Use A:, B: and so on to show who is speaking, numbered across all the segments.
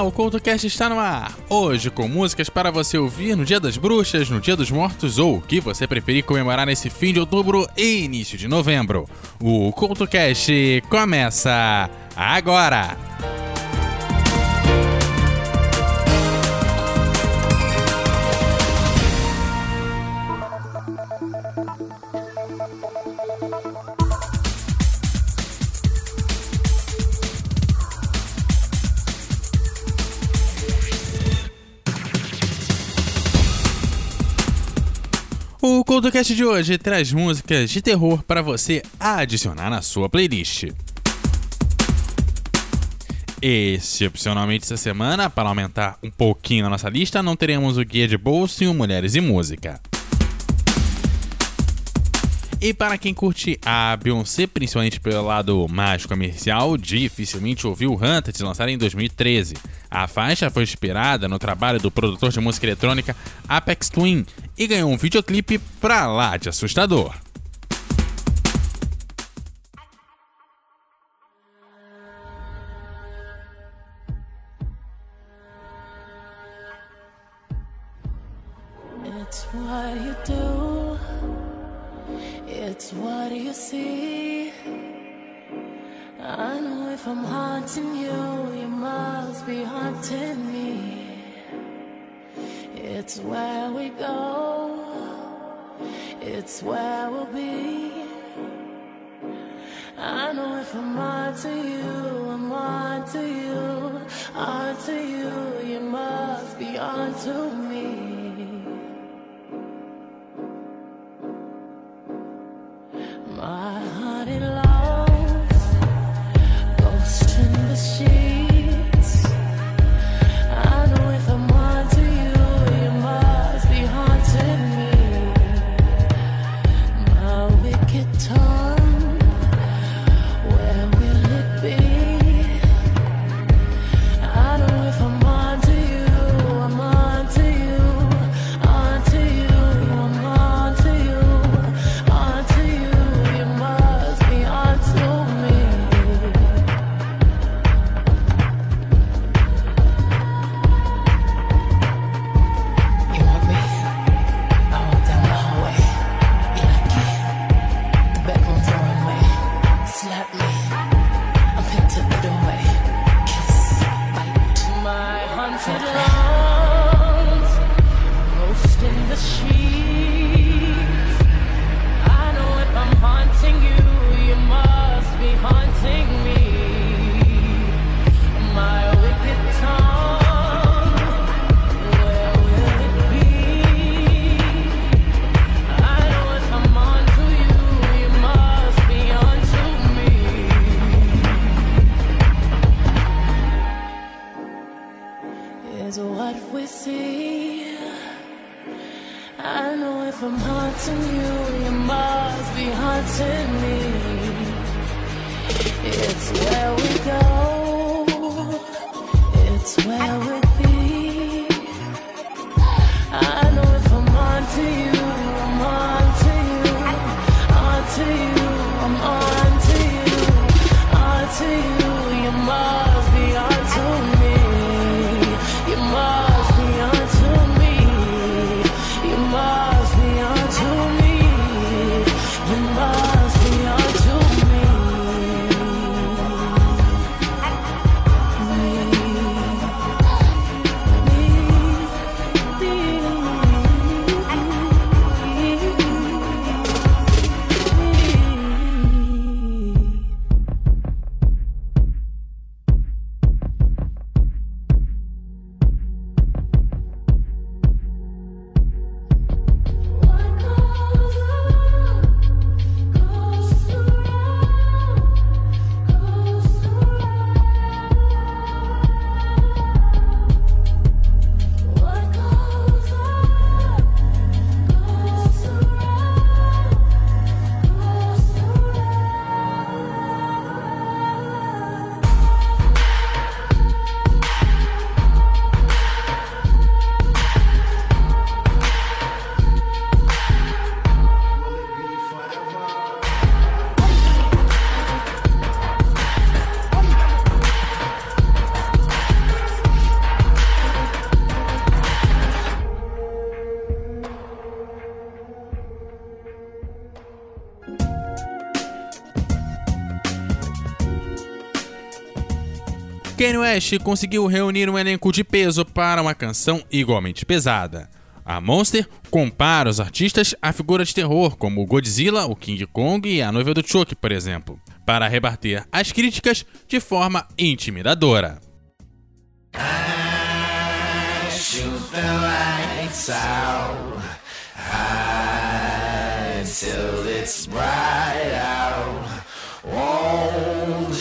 A: O CoutoCast está no ar. Hoje com músicas para você ouvir no Dia das Bruxas, no Dia dos Mortos ou o que você preferir comemorar nesse fim de outubro e início de novembro. O CoutoCast começa agora! O CoutoCast de hoje traz músicas de terror para você adicionar na sua playlist. Excepcionalmente essa semana, para aumentar um pouquinho a nossa lista, não teremos o guia de bolso e o Mulheres e Música. E para quem curte a Beyoncé, principalmente pelo lado mais comercial, dificilmente ouviu Hunter de lançar em 2013. A faixa foi inspirada no trabalho do produtor de música eletrônica Apex Twin e ganhou um videoclipe pra lá de assustador.
B: It's what you do, it's what do you see. I know if I'm haunting you, you must be haunting me. It's where we go, it's where we'll be. I know if I'm onto you, I'm onto you, onto you, you must be onto me. I'm haunting
A: Kanye West conseguiu reunir um elenco de peso para uma canção igualmente pesada. A Monster compara os artistas a figuras de terror como Godzilla, o King Kong e a noiva do Chuck, por exemplo, para rebater as críticas de forma intimidadora.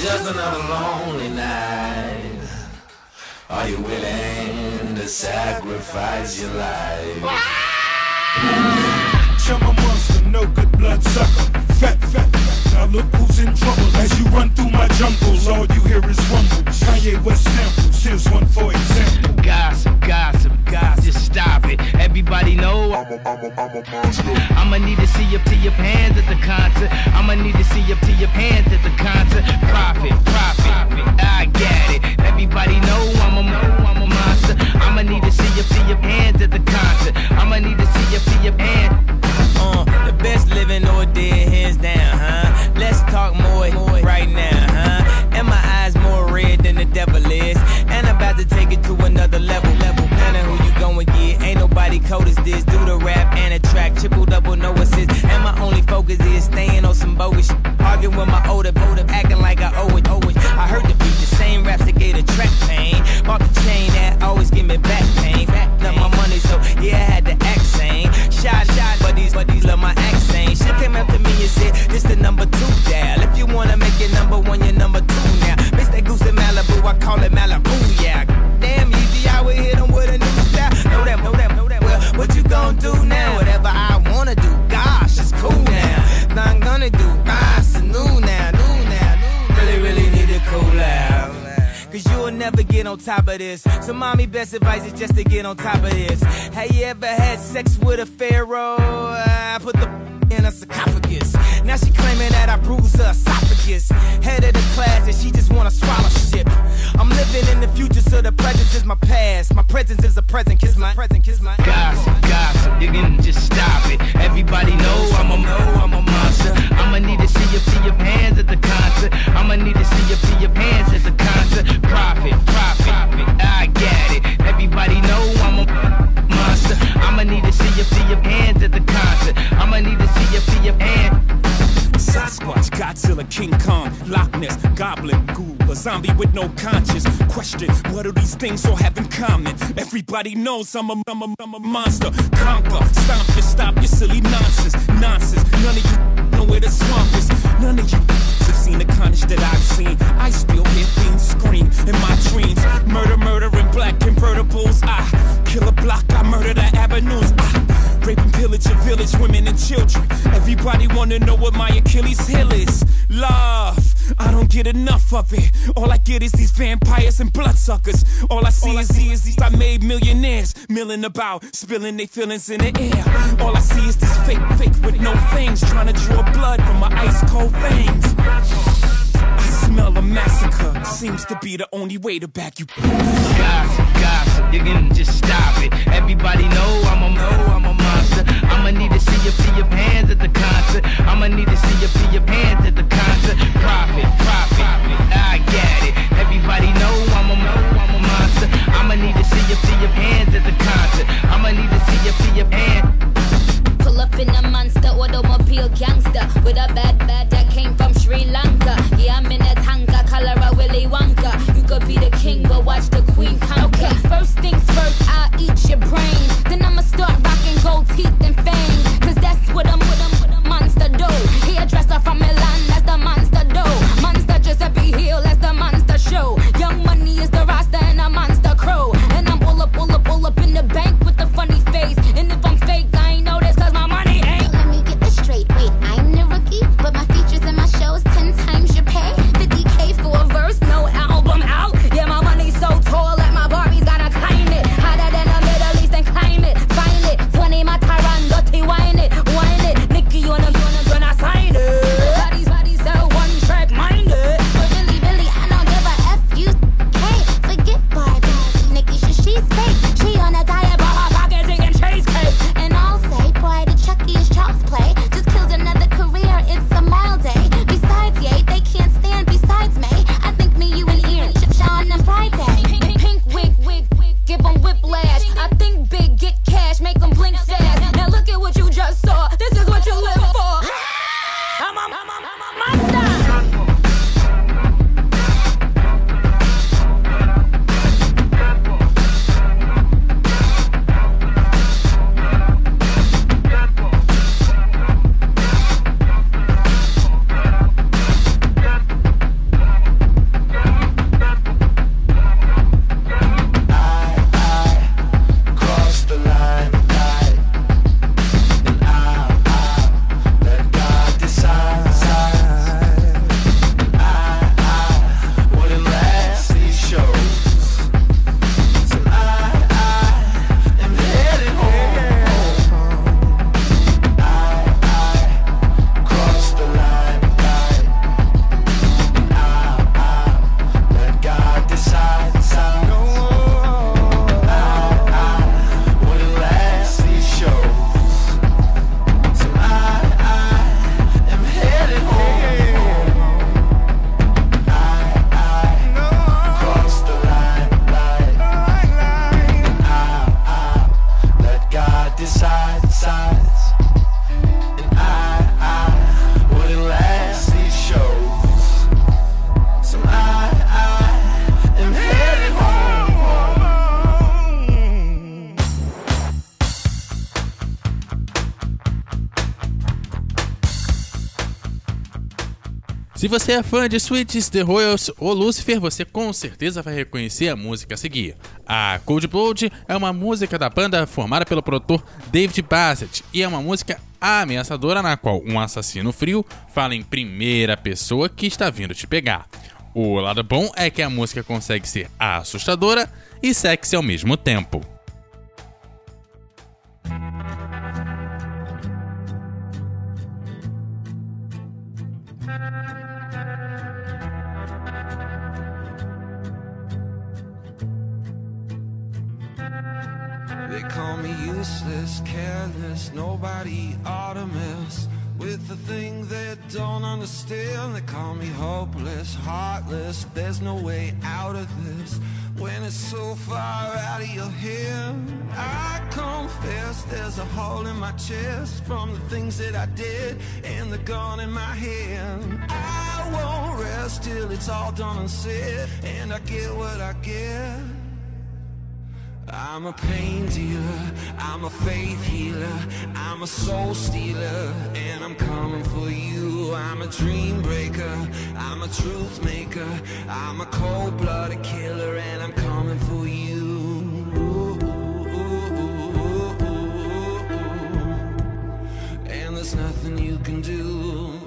C: just another lonely night. Are you willing to sacrifice your life?
D: Chum a monster, no good blood sucker. Fat, fat, fat. Now look who's in trouble. As you run through my jungles, all you hear is rumble. Kanye West samples, here's one for example.
E: Gossip, gossip, gossip. Just stop it. Everybody know I'm a, I'm a, I'm a monster. I'ma need to see up to your pants at the concert. I'ma need to see up to your pants at the concert. Profit, profit. I get it. Everybody know I'm a, I'm a monster. I'ma need to see up to your pants at the concert. I'ma need to see up to your pants. Uh, the best living or dead, hands down, huh? Let's this. So, mommy, best advice is just to get on top of this. Have you ever had sex with a pharaoh? I put the in a sarcophagus. Now she claiming that I bruised her esophagus. Head of the class, and she just wanna swallow living in the future, so the present is my past. My presence is a present, kiss my present, kiss my gossip, gossip. You can just stop it. Everybody know I'm a know I'm a monster. I'ma need to see you see your pants at the concert. I'ma need to see you see your pants at the concert. Profit, profit, I get it. Everybody know I'm a monster. I'ma need to see you see your pants at the concert. I'ma need to see you see your pants.
D: Sasquatch, Godzilla, King Kong, Loch Ness, Goblin, Ghoul, a zombie with no conscience. Question, what do these things all have in common? Everybody knows I'm a, I'm a, I'm a monster. Conquer, stomp you, stop your silly nonsense. Nonsense, none of you know where the swamp is. None of you have seen the carnage that I've seen. I still hear things scream in my dreams. Murder, murder in black convertibles. I kill a block, I murder the avenues. I Rape and pillage your village, women and children. Everybody wanna know what my Achilles heel is. Love, I don't get enough of it. All I get is these vampires and bloodsuckers. All I see is is these I made millionaires milling about, spilling their feelings in the air. All I see is these fake, fake with no fangs, trying to draw blood from my ice cold veins. Seems to be the only way to back you.
E: Gossip, gossip, you can just stop it. Everybody know I'm a know I'm a monster. I'ma need to see you see your pants at the concert. I'ma need to see you see your pants at the concert. Profit, profit, I get it. Everybody know I'm a know I'm a monster. I'ma need to see you see your pants at the concert. I'ma need to see you see your pants.
F: Pull up in a monster automobile gangster with a bad bad that came from Sri Lanka. Yeah, I'm in a tanka, color a Willy Wonka. You could be the king, but watch the queen conquer. Okay, first things first, I'll eat your brains. Then I'ma start rocking gold teeth and fangs. Cause that's what I'm, what I'm, what a monster do. Hairdresser from Milan, that's the monster do. Monster Giuseppe Hill, that's the
A: Se você é fã de Sweets, The Royals ou Lucifer, você com certeza vai reconhecer a música a seguir. A Cold Blood é uma música da banda formada pelo produtor David Bassett e é uma música ameaçadora na qual um assassino frio fala em primeira pessoa que está vindo te pegar. O lado bom é que a música consegue ser assustadora e sexy ao mesmo tempo.
C: They call me useless, careless, nobody ought to mess with the thing they don't understand. They call me hopeless, heartless, there's no way out of this when it's so far out of your hand. I confess there's a hole in my chest from the things that I did and the gun in my hand. I won't rest till it's all done and said, and I get what I get. I'm a pain dealer, I'm a faith healer, I'm a soul stealer, and I'm coming for you. I'm a dream breaker, I'm a truth maker, I'm a cold blooded killer, and I'm coming for you. And there's nothing you can do.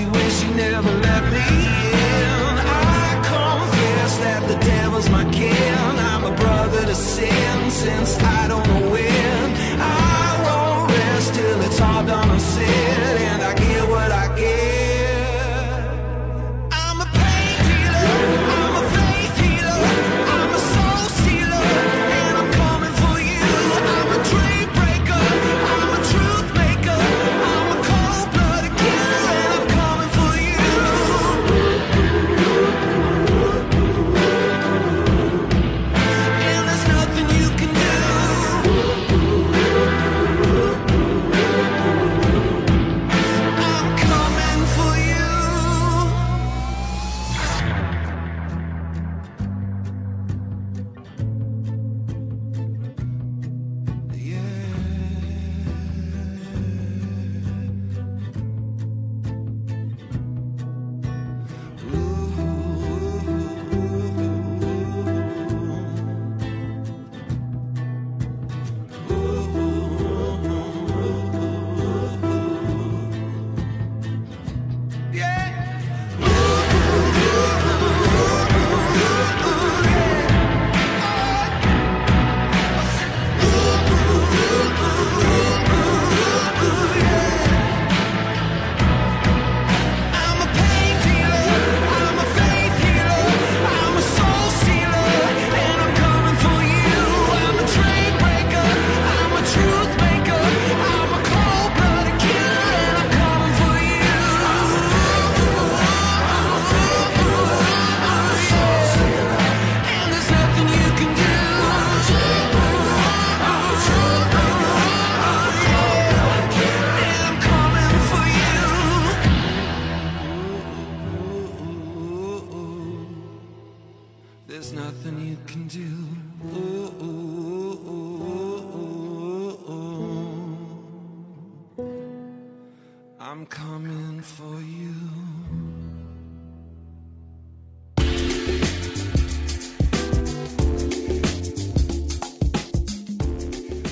C: You wish you never let me in? I confess that the devil's my kin. I'm a brother to sin since I don't know when.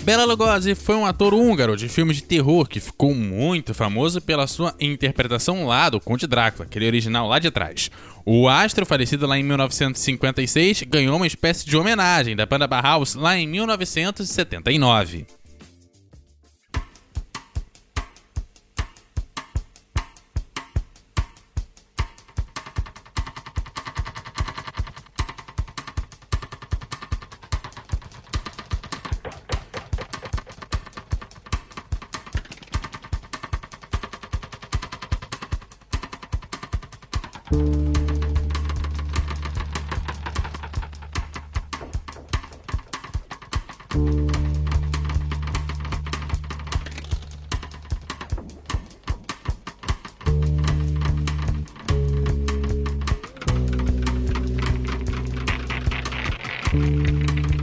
A: Bela Lugosi foi um ator húngaro de filmes de terror que ficou muito famoso pela sua interpretação lá do Conde Drácula, aquele original lá de trás. O astro, falecido lá em 1956, ganhou uma espécie de homenagem da banda Bauhaus lá em 1979.
G: On white,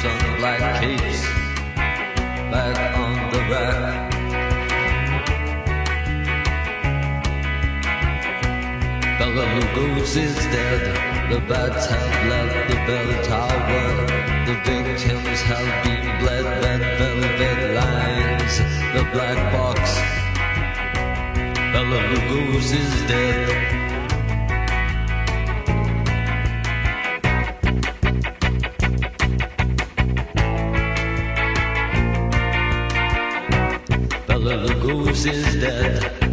G: translucent black capes back on the rack. Bella Lugos is dead. The bats have left the bell tower. The victims have been bled. Red velvet lines. The black box. Bella Lugos is dead. Is dead.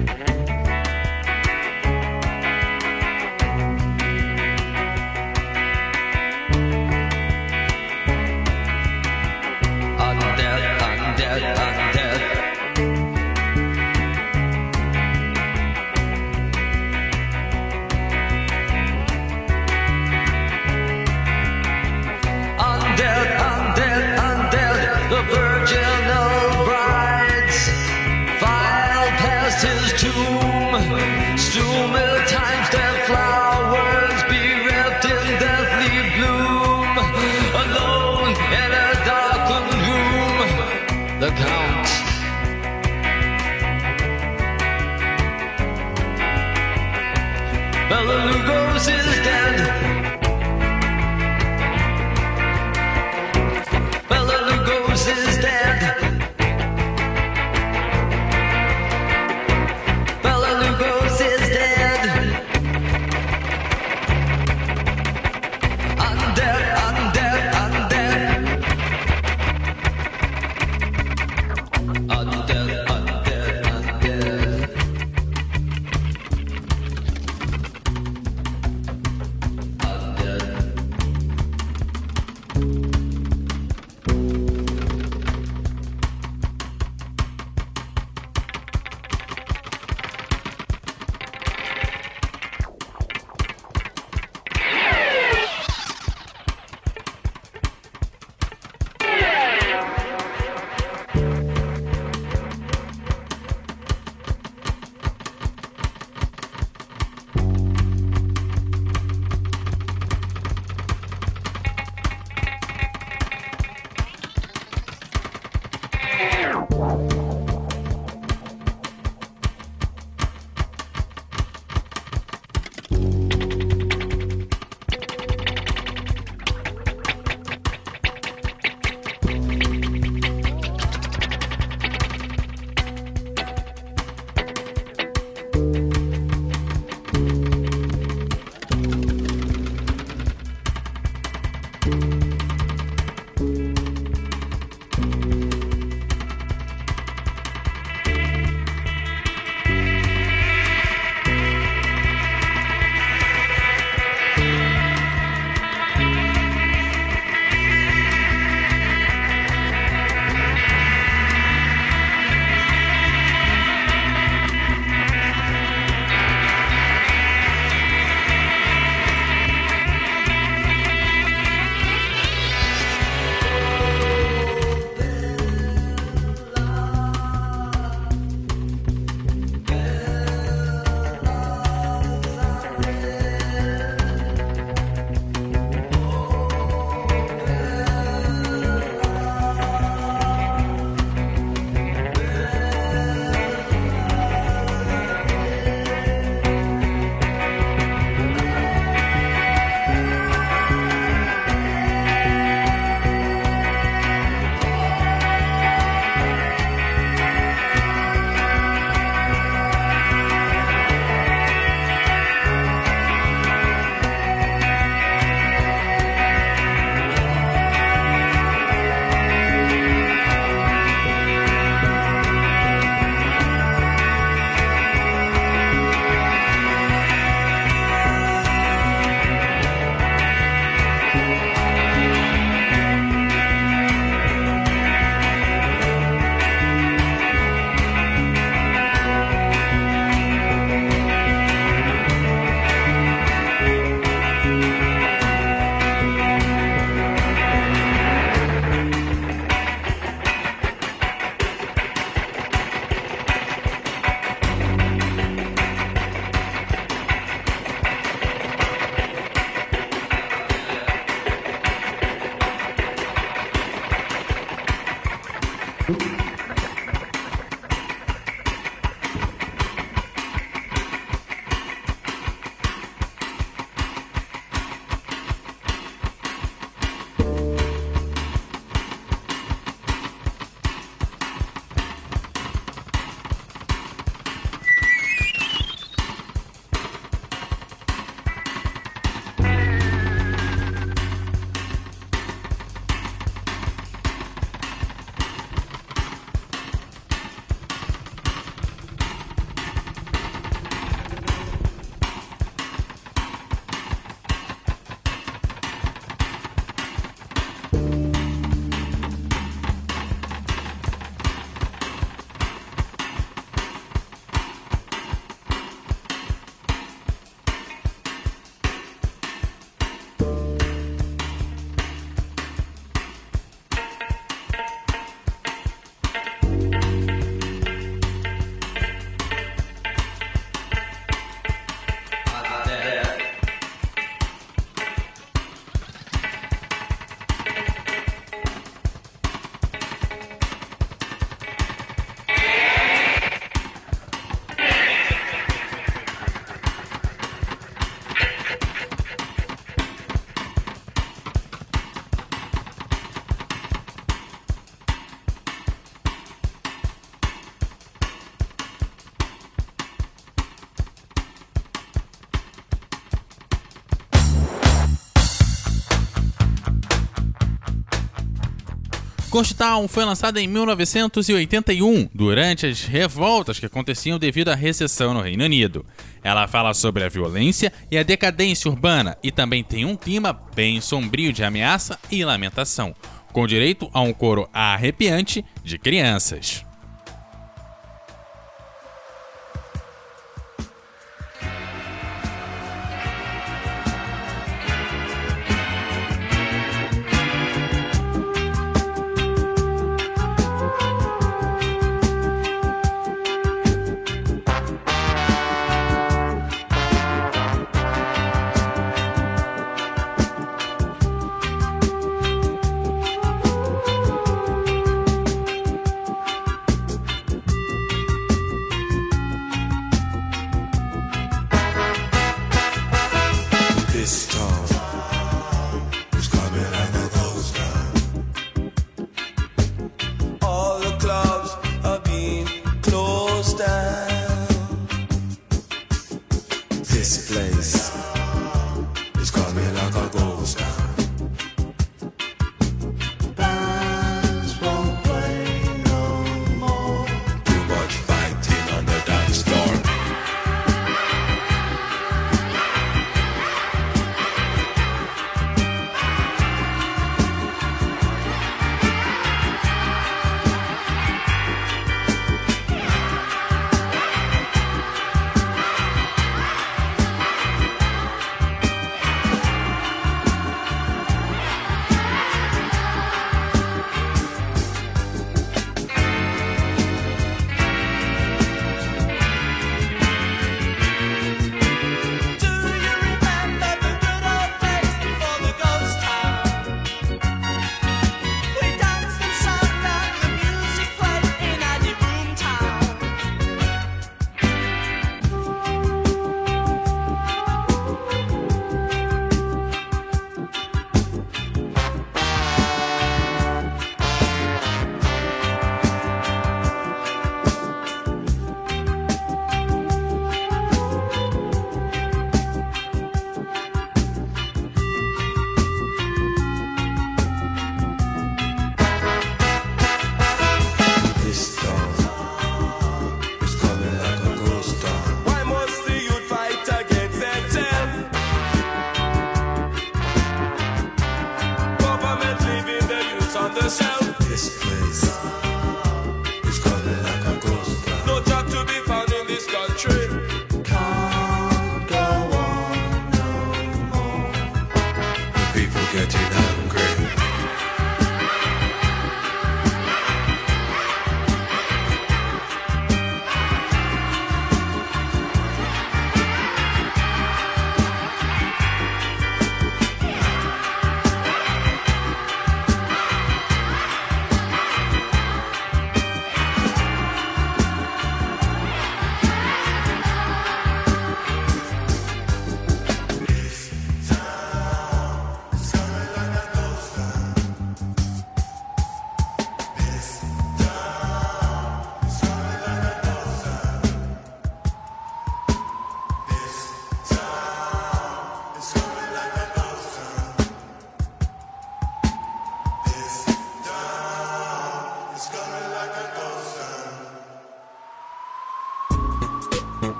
A: Ghost Town foi lançada em 1981, durante as revoltas que aconteciam devido à recessão no Reino Unido. Ela fala sobre a violência e a decadência urbana e também tem um clima bem sombrio de ameaça e lamentação, com direito a um coro arrepiante de crianças.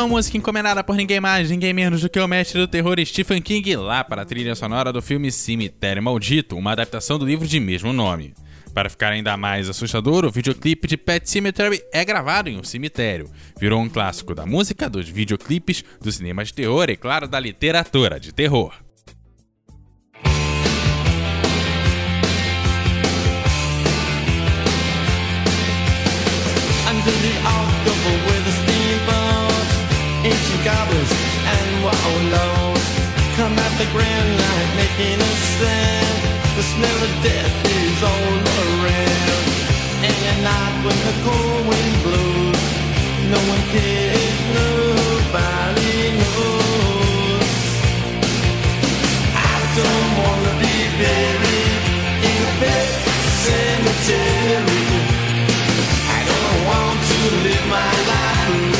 A: Uma música encomendada por ninguém mais, ninguém menos do que o mestre do terror Stephen King, lá para a trilha sonora do filme Cemitério Maldito, uma adaptação do livro de mesmo nome. Para ficar ainda mais assustador, o videoclipe de Pet Cemetery é gravado em um cemitério. Virou um clássico da música, dos videoclipes, do cinema de terror e, claro, da literatura de terror.
H: Goblins and wallows come at the grand light making a sound. The smell of death is all around. And at night when the cold wind blows, no one cares, nobody knows. I don't wanna be buried in a pet cemetery. I don't want to live my life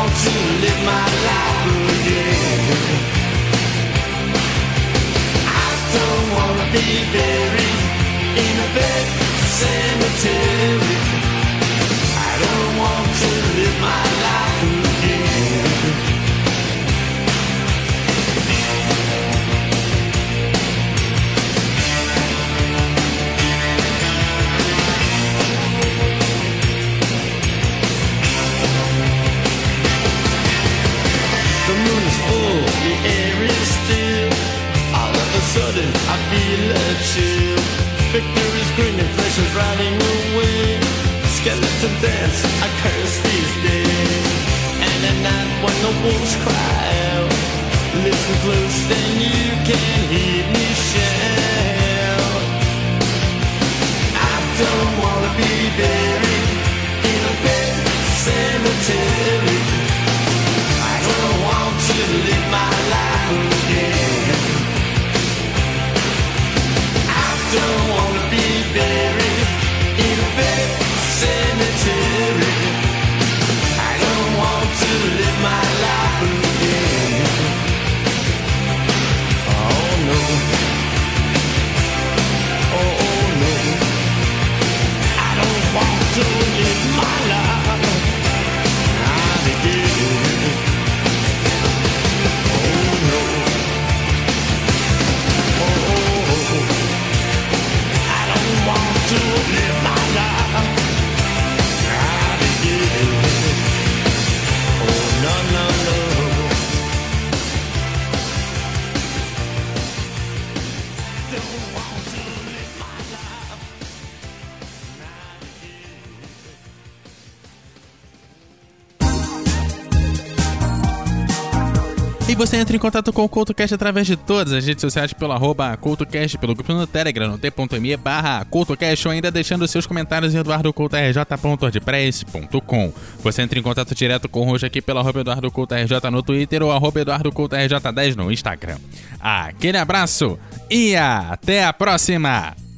H: Want to live my life again. I don't wanna be buried in a cemetery. I don't want to live my life again. Sudden, I feel a chill. Victor is grinning, flesh is riding away. Skeleton dance, I curse these days. And at night when the wolves cry out, listen close, then you can hear me shout. I don't wanna be buried in a bed cemetery. I don't want to live my life again. I
A: você entra em contato com o CoutoCast através de todas as redes sociais pelo arroba CoutoCast, pelo grupo no Telegram, no t.me barra CoutoCast ou ainda deixando seus comentários em eduardocoutorj.wordpress.com. Você entra em contato direto com o Rojo aqui pelo arroba no Twitter ou arroba EduardoCoutoRJ10 no Instagram. Aquele abraço e até a próxima!